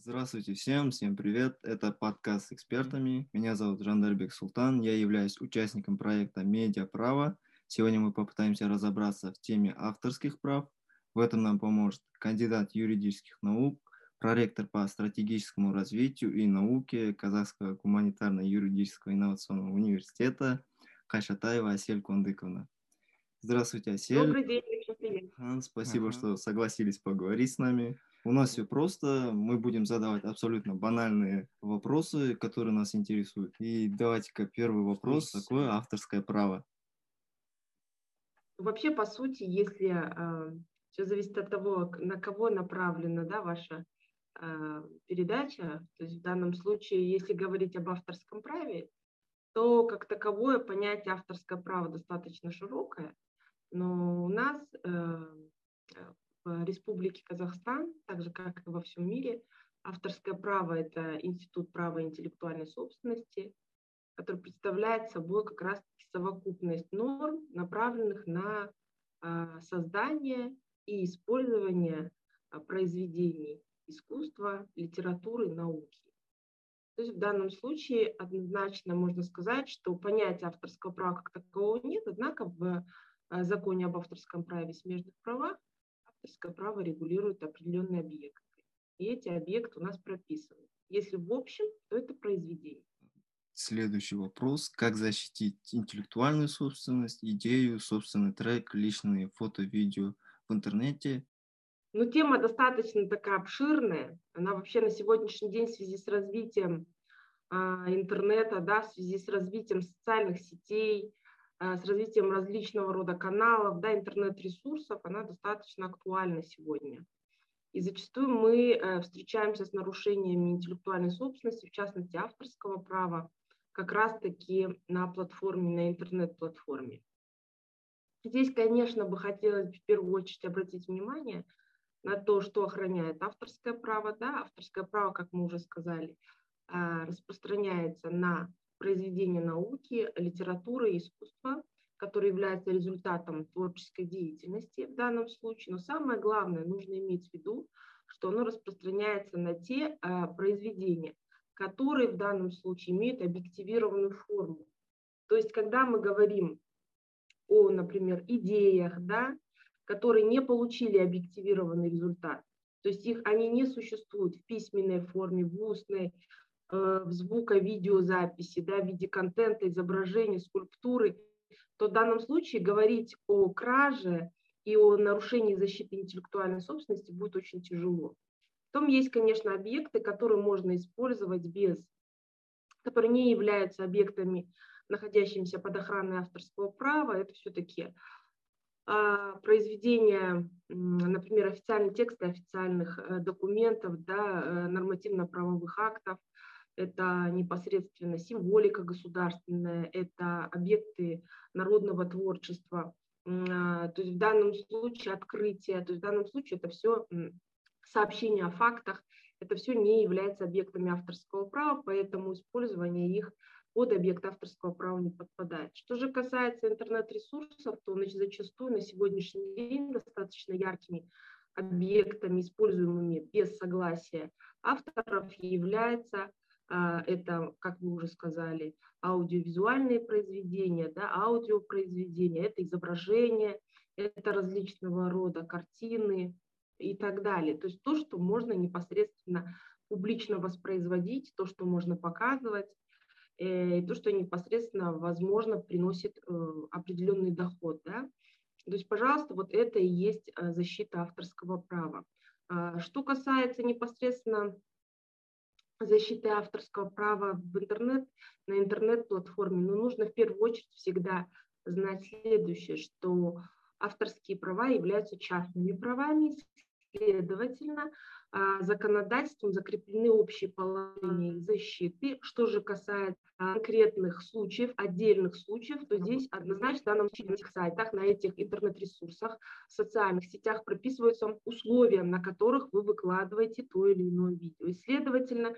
Здравствуйте всем, всем привет. Это подкаст с экспертами. Меня зовут Жандарбек Султан. Я являюсь участником проекта «Медиа право». Сегодня мы попытаемся разобраться в теме авторских прав. В этом нам поможет кандидат юридических наук, проректор по стратегическому развитию и науке Казахского гуманитарно-юридического инновационного университета Кайшатаева Асель Кондыковна. Здравствуйте, Асель. Добрый день, Спасибо, ага. что согласились поговорить с нами. У нас все просто, мы будем задавать абсолютно банальные вопросы, которые нас интересуют. И давайте-ка первый вопрос, какое авторское право? Вообще, по сути, если э, все зависит от того, на кого направлена да, ваша э, передача, то есть в данном случае, если говорить об авторском праве, то как таковое понятие авторское право достаточно широкое, но у нас э, Республике Казахстан, так же как и во всем мире, авторское право – это институт права интеллектуальной собственности, который представляет собой как раз совокупность норм, направленных на а, создание и использование а, произведений искусства, литературы, науки. То есть в данном случае однозначно можно сказать, что понятия авторского права как такового нет, однако в а, законе об авторском праве и смежных правах авторское право регулирует определенные объекты. И эти объекты у нас прописаны. Если в общем, то это произведение. Следующий вопрос. Как защитить интеллектуальную собственность, идею, собственный трек, личные фото, видео в интернете? Ну, тема достаточно такая обширная. Она вообще на сегодняшний день в связи с развитием а, интернета, да, в связи с развитием социальных сетей, с развитием различного рода каналов, да, интернет-ресурсов, она достаточно актуальна сегодня. И зачастую мы э, встречаемся с нарушениями интеллектуальной собственности, в частности авторского права, как раз-таки на платформе, на интернет-платформе. Здесь, конечно, бы хотелось в первую очередь обратить внимание на то, что охраняет авторское право. Да? Авторское право, как мы уже сказали, а, распространяется на произведения науки, литературы искусства, которые являются результатом творческой деятельности в данном случае. Но самое главное, нужно иметь в виду, что оно распространяется на те а, произведения, которые в данном случае имеют объективированную форму. То есть, когда мы говорим о, например, идеях, да, которые не получили объективированный результат, то есть их, они не существуют в письменной форме, в устной, Э, в звуко-видеозаписи, да, в виде контента, изображения, скульптуры, то в данном случае говорить о краже и о нарушении защиты интеллектуальной собственности будет очень тяжело. Потом есть, конечно, объекты, которые можно использовать без, которые не являются объектами, находящимися под охраной авторского права. Это все-таки а, произведения, например, официальные тексты официальных э, документов, да, э, нормативно-правовых актов, это непосредственно символика государственная, это объекты народного творчества, а, то есть в данном случае открытие, то есть в данном случае это все сообщения о фактах, это все не является объектами авторского права, поэтому использование их под объект авторского права не подпадает. Что же касается интернет-ресурсов, то значит, зачастую на сегодняшний день достаточно яркими объектами, используемыми без согласия авторов, является это, как вы уже сказали, аудиовизуальные произведения, да, аудиопроизведения, это изображения, это различного рода картины и так далее. То есть то, что можно непосредственно публично воспроизводить, то, что можно показывать, э, и то, что непосредственно, возможно, приносит э, определенный доход. Да? То есть, пожалуйста, вот это и есть э, защита авторского права. А, что касается непосредственно защиты авторского права в интернет, на интернет-платформе, но нужно в первую очередь всегда знать следующее, что авторские права являются частными правами, следовательно, а, законодательством закреплены общие положения защиты. Что же касается конкретных случаев, отдельных случаев, то здесь однозначно в данном случае на этих сайтах, на этих интернет-ресурсах, в социальных сетях прописываются условия, на которых вы выкладываете то или иное видео. И, следовательно,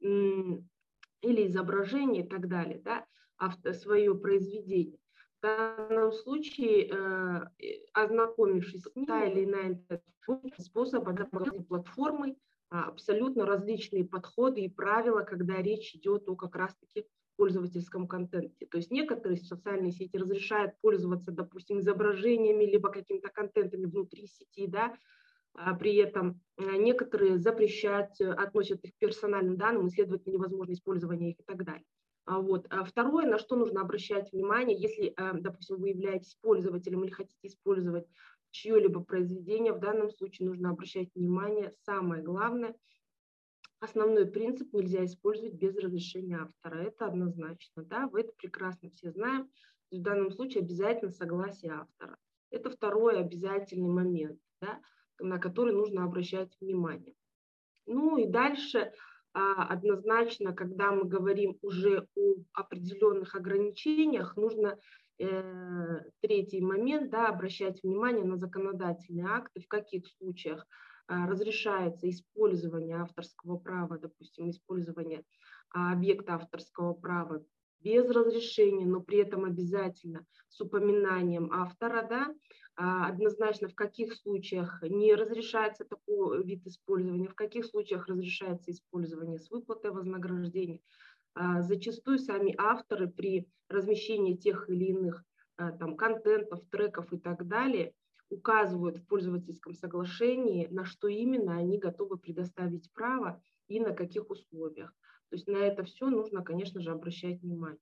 или изображение и так далее, да, авто, свое произведение. В данном случае, э, ознакомившись с та или иная способ платформы, абсолютно различные подходы и правила, когда речь идет о как раз-таки пользовательском контенте. То есть некоторые социальные сети разрешают пользоваться, допустим, изображениями, либо какими-то контентами внутри сети, да, а при этом а, некоторые запрещают, э, относят их к персональным данным, и, следовательно, невозможно использование их и так далее. А вот. А второе, на что нужно обращать внимание, если, э, допустим, вы являетесь пользователем или хотите использовать чье-либо произведение, в данном случае нужно обращать внимание, самое главное, основной принцип нельзя использовать без разрешения автора. Это однозначно, да, вы это прекрасно все знаем. В данном случае обязательно согласие автора. Это второй обязательный момент, да, на который нужно обращать внимание. Ну и дальше однозначно, когда мы говорим уже о определенных ограничениях, нужно э, третий момент, да, обращать внимание на законодательные акты, в каких случаях а, разрешается использование авторского права, допустим, использование а, объекта авторского права без разрешения, но при этом обязательно с упоминанием автора, да, а, однозначно в каких случаях не разрешается такой вид использования, в каких случаях разрешается использование с выплатой вознаграждения. А, зачастую сами авторы при размещении тех или иных а, там, контентов, треков и так далее указывают в пользовательском соглашении, на что именно они готовы предоставить право и на каких условиях. То есть на это все нужно, конечно же, обращать внимание.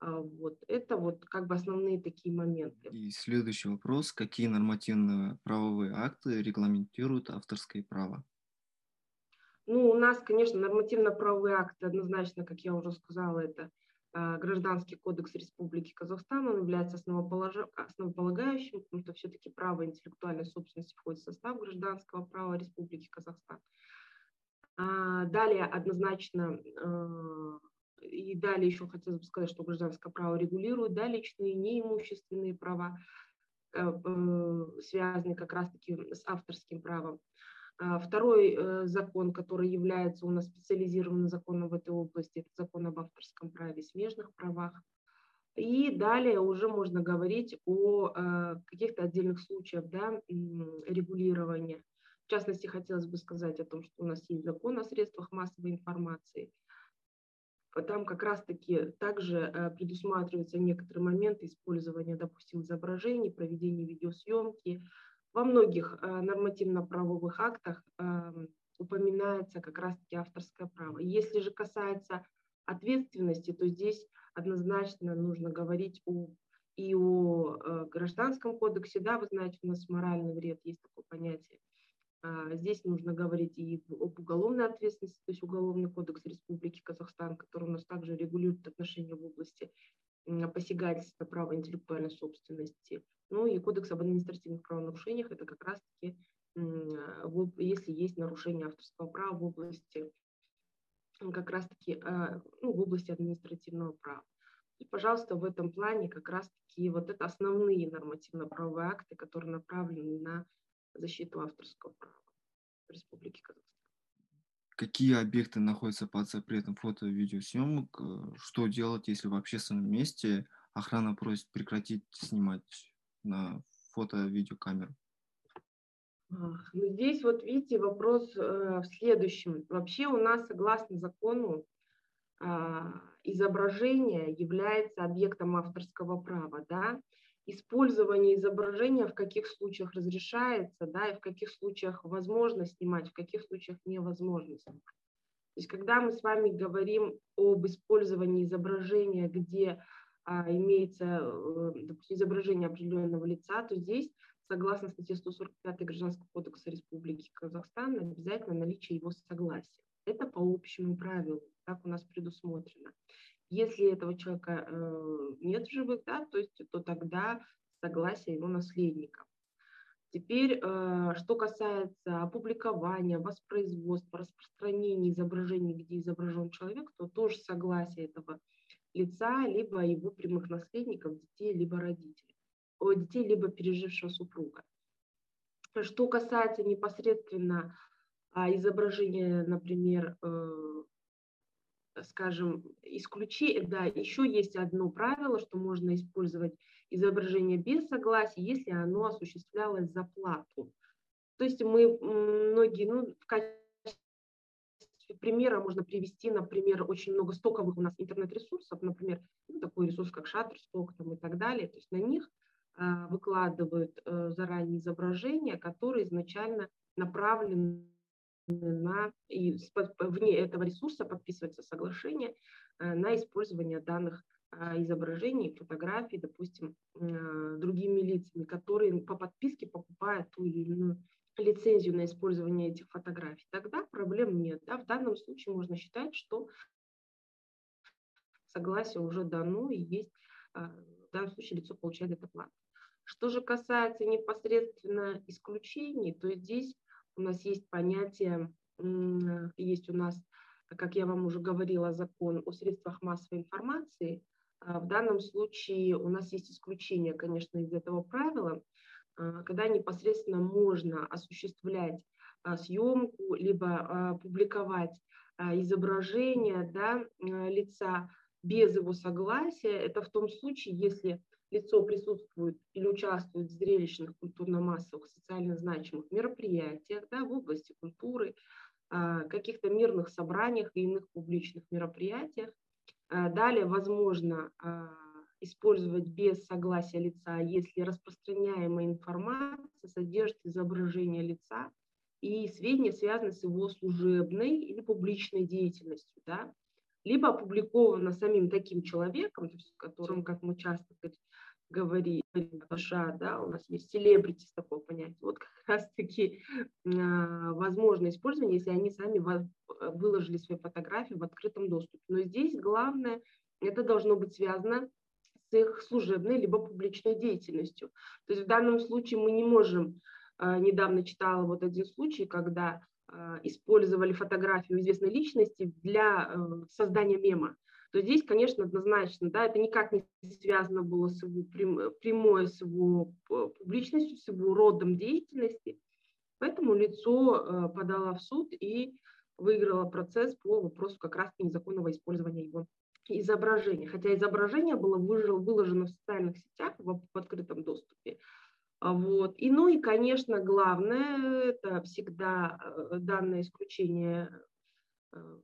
А, вот это вот как бы основные такие моменты. И следующий вопрос. Какие нормативные правовые акты регламентируют авторское право? Ну, у нас, конечно, нормативно-правовые акты однозначно, как я уже сказала, это а, Гражданский кодекс Республики Казахстан, он является основополагающим, потому что все-таки право интеллектуальной собственности входит в состав гражданского права Республики Казахстан. А, далее однозначно и далее еще хотелось бы сказать, что гражданское право регулирует да, личные неимущественные права, э, э, связанные как раз-таки с авторским правом. А второй э, закон, который является у нас специализированным законом в этой области, это закон об авторском праве и смежных правах. И далее уже можно говорить о каких-то отдельных случаях да, регулирования. Частности, хотелось бы сказать о том, что у нас есть закон о средствах массовой информации – там как раз-таки также э, предусматриваются некоторые моменты использования, допустим, изображений, проведения видеосъемки. Во многих э, нормативно-правовых актах эм, упоминается как раз-таки авторское право. Если же касается ответственности, то здесь однозначно нужно говорить о, и о э, гражданском кодексе. Да, вы знаете, у нас моральный вред, есть такое понятие. А, здесь нужно говорить и об уголовной ответственности, то есть Уголовный кодекс Республики Казахстан, который у нас также регулирует отношения в области посягательства права интеллектуальной собственности. Ну и Кодекс об административных правонарушениях, это как раз-таки, если есть нарушение авторского права в области, как раз-таки, а, ну, в области административного права. И, пожалуйста, в этом плане как раз-таки вот это основные нормативно-правовые акты, которые направлены на защиту авторского права в Республике Казахстан. Какие объекты находятся под запретом фото- и видеосъемок? Э, что делать, если в общественном месте охрана просит прекратить снимать на фото-видеокамеру? Ну, здесь вот видите вопрос э, в следующем. Вообще у нас согласно закону э, изображение является объектом авторского права, да, использование изображения в каких случаях разрешается, да, и в каких случаях возможно снимать, в каких случаях невозможно снимать. То есть когда мы с вами говорим об использовании изображения, где а, имеется э, допустим, изображение определенного лица, то здесь, согласно статье 145 Гражданского кодекса Республики Казахстан, обязательно наличие его согласия. Это по общему правилу, так у нас предусмотрено. Если этого человека э, нет в живых, да, то, есть, то тогда согласие его наследников. Теперь, э, что касается опубликования, воспроизводства, распространения изображений, где изображен человек, то тоже согласие этого лица, либо его прямых наследников, детей, либо родителей, о, детей, либо пережившего супруга. Что касается непосредственно а, изображения, например, э, скажем, исключи, да, еще есть одно правило, что можно использовать изображение без согласия, если оно осуществлялось за плату. То есть мы многие, ну, в качестве примера можно привести, например, очень много стоковых у нас интернет-ресурсов, например, ну, такой ресурс, как Shutterstock там, и так далее. То есть на них э, выкладывают э, заранее изображения, которые изначально направлены на, и вне этого ресурса подписывается соглашение э, на использование данных э, изображений, фотографий, допустим, э, другими лицами, которые по подписке покупают ту или иную лицензию на использование этих фотографий, тогда проблем нет. Да? В данном случае можно считать, что согласие уже дано и есть, в данном случае лицо получает эту плату. Что же касается непосредственно исключений, то здесь у нас есть понятие, есть у нас, как я вам уже говорила, закон о средствах массовой информации. А в данном случае у нас есть исключение, конечно, из этого правила, а, когда непосредственно можно осуществлять а, съемку, либо публиковать изображение да, лица без его согласия. Это в том случае, если лицо присутствует или участвует в зрелищных, культурно-массовых, социально значимых мероприятиях да, в области культуры, а, каких-то мирных собраниях и иных публичных мероприятиях. А, далее, возможно, а, использовать без согласия лица, если распространяемая информация содержит изображение лица и сведения связаны с его служебной или публичной деятельностью. Да? Либо опубликовано самим таким человеком, то есть, которым, как мы часто говорим, душа, да, у нас есть селебрити с такого понятия. Вот как раз-таки э, возможно использование, если они сами выложили свои фотографии в открытом доступе. Но здесь главное, это должно быть связано с их служебной либо публичной деятельностью. То есть в данном случае мы не можем, э, недавно читала вот один случай, когда а, использовали фотографию известной личности для э, создания мема, то здесь, конечно, однозначно, да, это никак не связано было с его прямой, с его публичностью, с его родом деятельности. Поэтому лицо э, подало в суд и выиграло процесс по вопросу как раз незаконного использования его изображения. Хотя изображение было выложено в социальных сетях в открытом доступе, а, вот. И, ну и, конечно, главное, это всегда э, данное исключение э,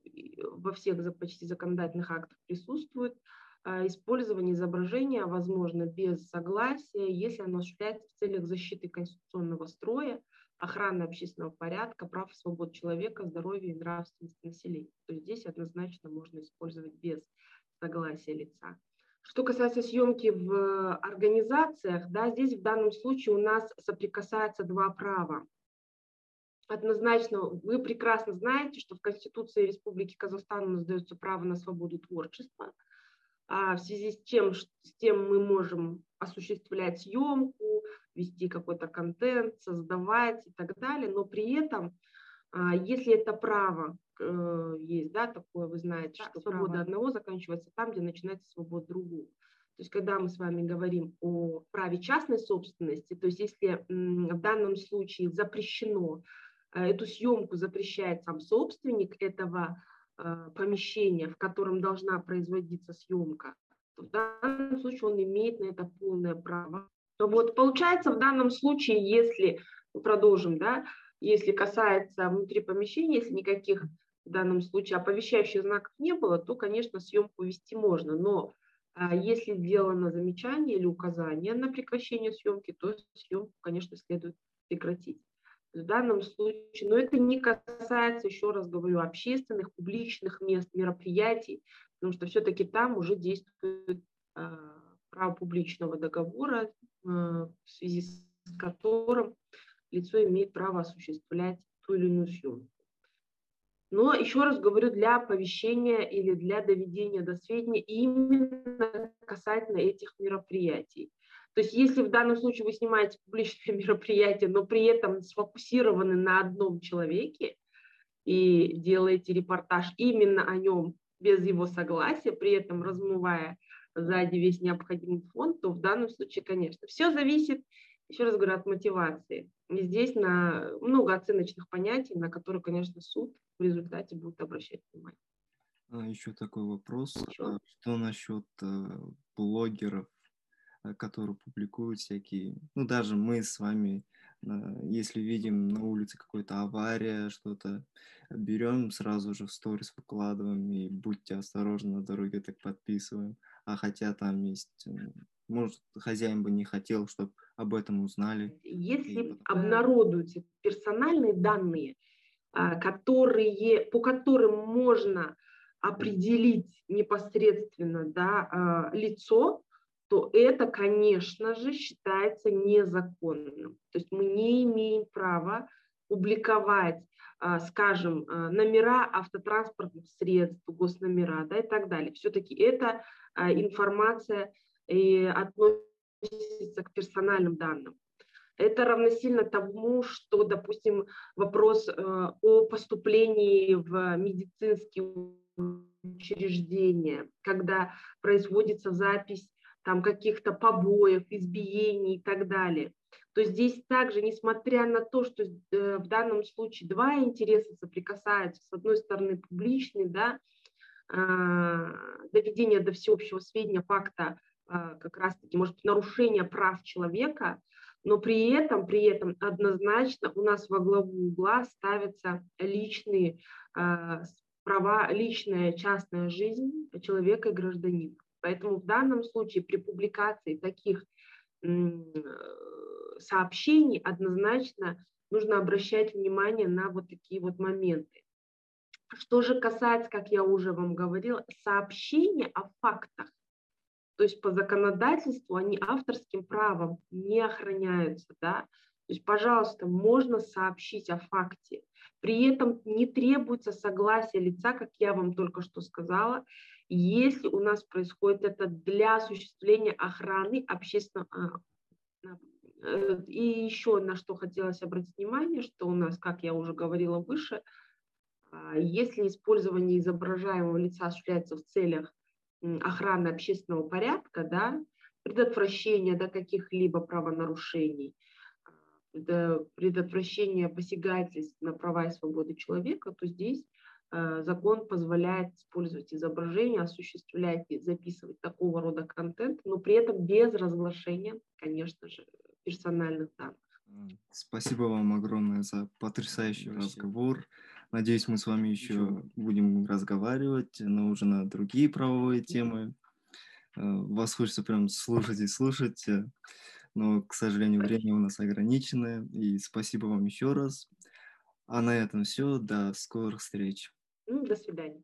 во всех почти законодательных актах присутствует, а, использование изображения возможно без согласия, если оно осуществляется в целях защиты конституционного строя, охраны общественного порядка, прав и свобод человека, здоровья и нравственности населения. То есть здесь однозначно можно использовать без согласия лица. Что касается съемки в организациях, да, здесь в данном случае у нас соприкасаются два права. Однозначно, вы прекрасно знаете, что в Конституции Республики Казахстан у нас дается право на свободу творчества. А в связи с тем, с тем мы можем осуществлять съемку, вести какой-то контент, создавать и так далее, но при этом, а, если это право э, есть, да, такое, вы знаете, да, что право. свобода одного заканчивается там, где начинается свобода другого. То есть, когда мы с вами говорим о праве частной собственности, то есть, если в данном случае запрещено, э, эту съемку запрещает сам собственник этого э, помещения, в котором должна производиться съемка, то в данном случае он имеет на это полное право. То вот получается в данном случае, если продолжим, да, если касается внутри помещения, если никаких в данном случае оповещающих знаков не было, то, конечно, съемку вести можно. Но а, если сделано замечание или указание на прекращение съемки, то съемку, конечно, следует прекратить. В данном случае, но это не касается, еще раз говорю, общественных, публичных мест, мероприятий, потому что все-таки там уже действует э, право публичного договора, э, в связи с которым лицо имеет право осуществлять ту или иную съемку. Но еще раз говорю, для оповещения или для доведения до сведения именно касательно этих мероприятий. То есть если в данном случае вы снимаете публичное мероприятие, но при этом сфокусированы на одном человеке и делаете репортаж именно о нем без его согласия, при этом размывая сзади весь необходимый фон, то в данном случае, конечно, все зависит еще раз говорю, от мотивации. И здесь на много оценочных понятий, на которые, конечно, суд в результате будет обращать внимание. А еще такой вопрос. Еще? А что насчет э, блогеров, э, которые публикуют всякие... Ну, даже мы с вами Если видим на улице какой-то авария, что-то, берем сразу же в сторис выкладываем и будьте осторожны на дороге, так подписываем. А хотя там есть, может, хозяин бы не хотел, чтобы об этом узнали. Если потом... обнародуются персональные данные, а, которые, по которым можно определить непосредственно да, а, лицо, то это, конечно же, считается незаконным. То есть мы не имеем права публиковать, а, скажем, номера автотранспортных средств, госномера да, и так далее. Все-таки эта информация относится к персональным данным. Это равносильно тому, что, допустим, вопрос э, о поступлении в медицинские учреждения, когда производится запись там каких-то побоев, избиений и так далее. То здесь также, несмотря на то, что э, в данном случае два интереса соприкасаются, с одной стороны публичный, да, а, доведение до всеобщего сведения факта как раз-таки, может быть, нарушение прав человека, но при этом, при этом однозначно у нас во главу угла ставятся личные э, права, личная частная жизнь человека и гражданина. Поэтому в данном случае при публикации таких сообщений однозначно нужно обращать внимание на вот такие вот моменты. Что же касается, как я уже вам говорила, сообщения о фактах, то есть по законодательству они авторским правом не охраняются, да. То есть, пожалуйста, можно сообщить о факте. При этом не требуется согласие лица, как я вам только что сказала, если у нас происходит это для осуществления охраны общественного... А, э, и еще на что хотелось обратить внимание, что у нас, как я уже говорила выше, а, если использование изображаемого лица осуществляется в целях охраны общественного порядка, да, предотвращения да, каких-либо правонарушений, а, предотвращения посягательств на права и свободы человека, то здесь э, закон позволяет использовать изображения, осуществлять и записывать такого рода контент, но при этом без разглашения, конечно же, персональных данных. Спасибо вам огромное за потрясающий Спасибо. разговор. Надеюсь, мы с вами еще Ничего. будем разговаривать, но уже на другие правовые темы. Э, вас хочется прям слушать и слушать, э, но, к сожалению, время у нас ограничено. И спасибо вам еще раз. А на этом все. До скорых встреч. До свидания.